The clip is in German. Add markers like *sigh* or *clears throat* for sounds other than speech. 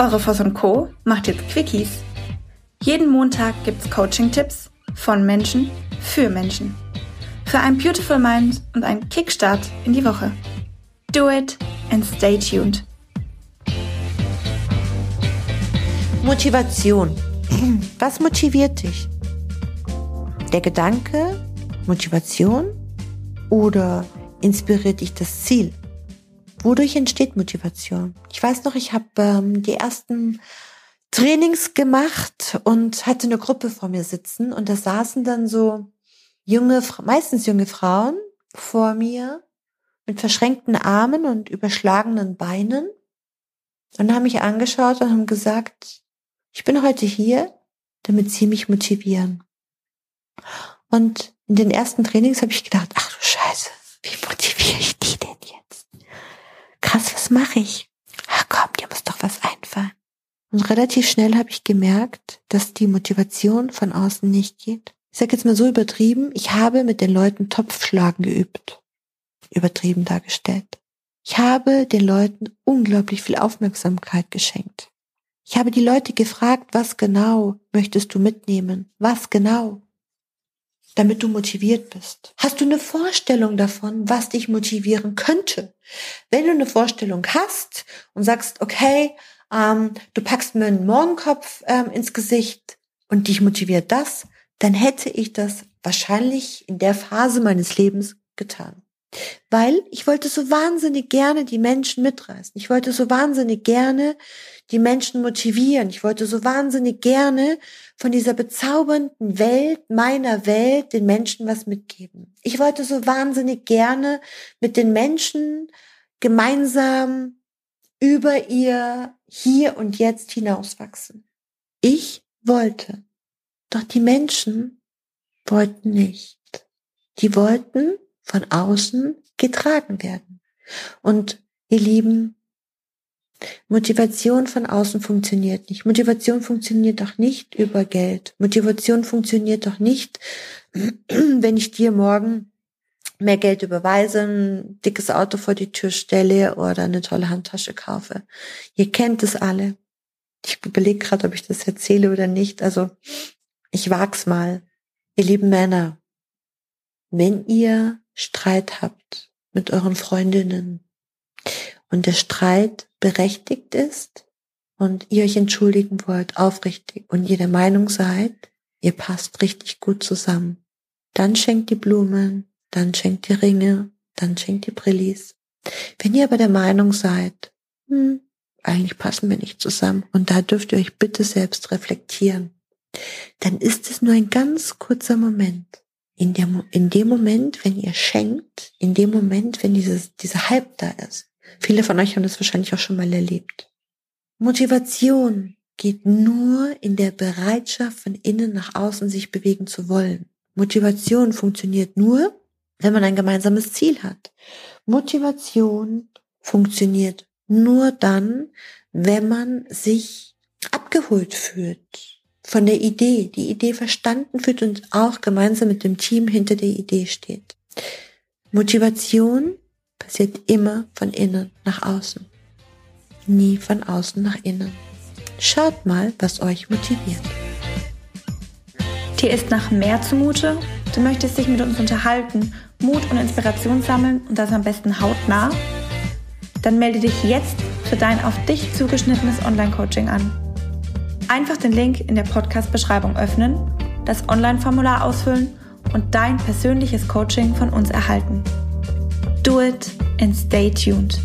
Eure Voss und Co. macht jetzt Quickies. Jeden Montag gibt's Coaching-Tipps von Menschen für Menschen. Für ein Beautiful Mind und einen Kickstart in die Woche. Do it and stay tuned. Motivation. Was motiviert dich? Der Gedanke, Motivation oder inspiriert dich das Ziel? Wodurch entsteht Motivation? Ich weiß noch, ich habe ähm, die ersten Trainings gemacht und hatte eine Gruppe vor mir sitzen und da saßen dann so junge, meistens junge Frauen vor mir mit verschränkten Armen und überschlagenen Beinen und haben mich angeschaut und haben gesagt, ich bin heute hier, damit sie mich motivieren. Und in den ersten Trainings habe ich gedacht, ach du Scheiße, wie motiviere ich die denn jetzt? Krass, was mache ich? Ach komm, dir muss doch was einfallen. Und relativ schnell habe ich gemerkt, dass die Motivation von außen nicht geht. Ich sage jetzt mal so übertrieben, ich habe mit den Leuten Topfschlagen geübt. Übertrieben dargestellt. Ich habe den Leuten unglaublich viel Aufmerksamkeit geschenkt. Ich habe die Leute gefragt, was genau möchtest du mitnehmen? Was genau? Damit du motiviert bist. Hast du eine Vorstellung davon, was dich motivieren könnte? Wenn du eine Vorstellung hast und sagst, okay, ähm, du packst mir einen Morgenkopf ähm, ins Gesicht und dich motiviert das, dann hätte ich das wahrscheinlich in der Phase meines Lebens getan. Weil ich wollte so wahnsinnig gerne die Menschen mitreißen. Ich wollte so wahnsinnig gerne die Menschen motivieren. Ich wollte so wahnsinnig gerne von dieser bezaubernden Welt, meiner Welt, den Menschen was mitgeben. Ich wollte so wahnsinnig gerne mit den Menschen gemeinsam über ihr Hier und Jetzt hinauswachsen. Ich wollte. Doch die Menschen wollten nicht. Die wollten von außen getragen werden. Und ihr Lieben, Motivation von außen funktioniert nicht. Motivation funktioniert doch nicht über Geld. Motivation funktioniert doch nicht, *clears throat* wenn ich dir morgen mehr Geld überweise, ein dickes Auto vor die Tür stelle oder eine tolle Handtasche kaufe. Ihr kennt es alle. Ich überlege gerade, ob ich das erzähle oder nicht. Also ich wag's mal. Ihr lieben Männer, wenn ihr Streit habt mit euren Freundinnen und der Streit berechtigt ist und ihr euch entschuldigen wollt, aufrichtig und ihr der Meinung seid, ihr passt richtig gut zusammen, dann schenkt die Blumen, dann schenkt die Ringe, dann schenkt die Brillis. Wenn ihr aber der Meinung seid, hm, eigentlich passen wir nicht zusammen und da dürft ihr euch bitte selbst reflektieren, dann ist es nur ein ganz kurzer Moment in, der, in dem Moment, wenn ihr schenkt, in dem Moment, wenn dieses, dieser Hype da ist. Viele von euch haben das wahrscheinlich auch schon mal erlebt. Motivation geht nur in der Bereitschaft von innen nach außen sich bewegen zu wollen. Motivation funktioniert nur, wenn man ein gemeinsames Ziel hat. Motivation funktioniert nur dann, wenn man sich abgeholt fühlt, von der Idee, die Idee verstanden fühlt und auch gemeinsam mit dem Team hinter der Idee steht. Motivation passiert immer von innen nach außen, nie von außen nach innen. Schaut mal, was euch motiviert. Dir ist nach mehr zumute? Du möchtest dich mit uns unterhalten, Mut und Inspiration sammeln und das am besten hautnah? Dann melde dich jetzt für dein auf dich zugeschnittenes Online-Coaching an. Einfach den Link in der Podcast-Beschreibung öffnen, das Online-Formular ausfüllen und dein persönliches Coaching von uns erhalten. Do it and stay tuned.